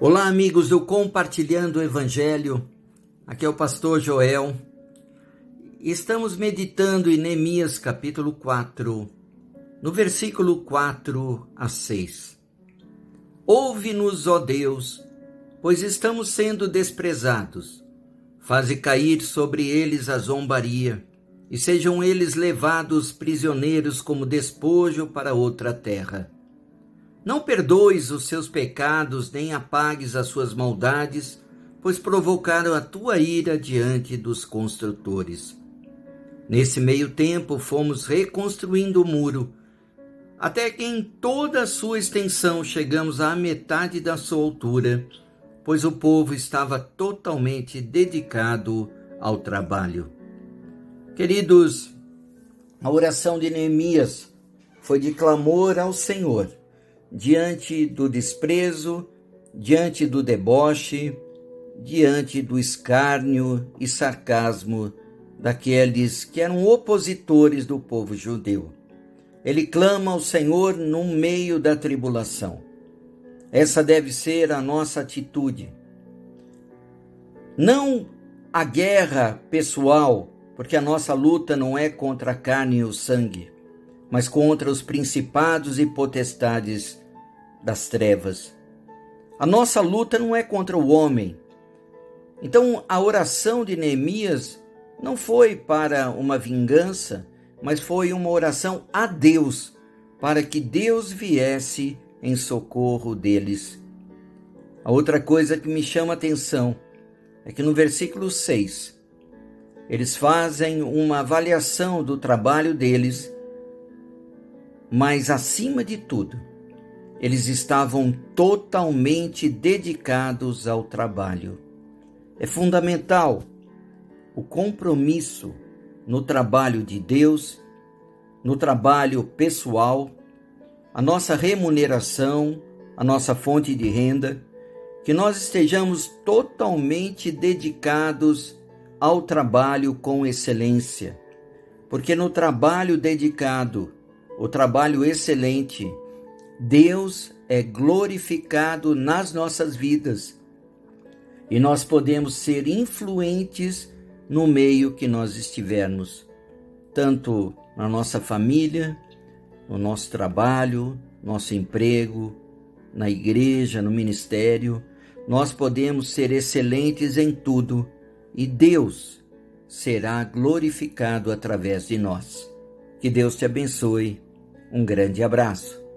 Olá, amigos do Compartilhando o Evangelho. Aqui é o pastor Joel. Estamos meditando em Neemias capítulo 4, no versículo 4 a 6. Ouve-nos, ó Deus, pois estamos sendo desprezados. Faze cair sobre eles a zombaria, e sejam eles levados prisioneiros como despojo para outra terra não perdoes os seus pecados, nem apagues as suas maldades, pois provocaram a tua ira diante dos construtores. Nesse meio tempo, fomos reconstruindo o muro, até que em toda a sua extensão chegamos à metade da sua altura, pois o povo estava totalmente dedicado ao trabalho. Queridos, a oração de Neemias foi de clamor ao Senhor diante do desprezo, diante do deboche, diante do escárnio e sarcasmo daqueles que eram opositores do povo judeu. Ele clama ao Senhor no meio da tribulação. Essa deve ser a nossa atitude. Não a guerra pessoal, porque a nossa luta não é contra a carne e o sangue, mas contra os principados e potestades das trevas. A nossa luta não é contra o homem. Então, a oração de Neemias não foi para uma vingança, mas foi uma oração a Deus, para que Deus viesse em socorro deles. A outra coisa que me chama a atenção é que no versículo 6, eles fazem uma avaliação do trabalho deles mas, acima de tudo, eles estavam totalmente dedicados ao trabalho. É fundamental o compromisso no trabalho de Deus, no trabalho pessoal, a nossa remuneração, a nossa fonte de renda, que nós estejamos totalmente dedicados ao trabalho com excelência, porque no trabalho dedicado o trabalho excelente. Deus é glorificado nas nossas vidas e nós podemos ser influentes no meio que nós estivermos, tanto na nossa família, no nosso trabalho, nosso emprego, na igreja, no ministério. Nós podemos ser excelentes em tudo e Deus será glorificado através de nós. Que Deus te abençoe um grande abraço.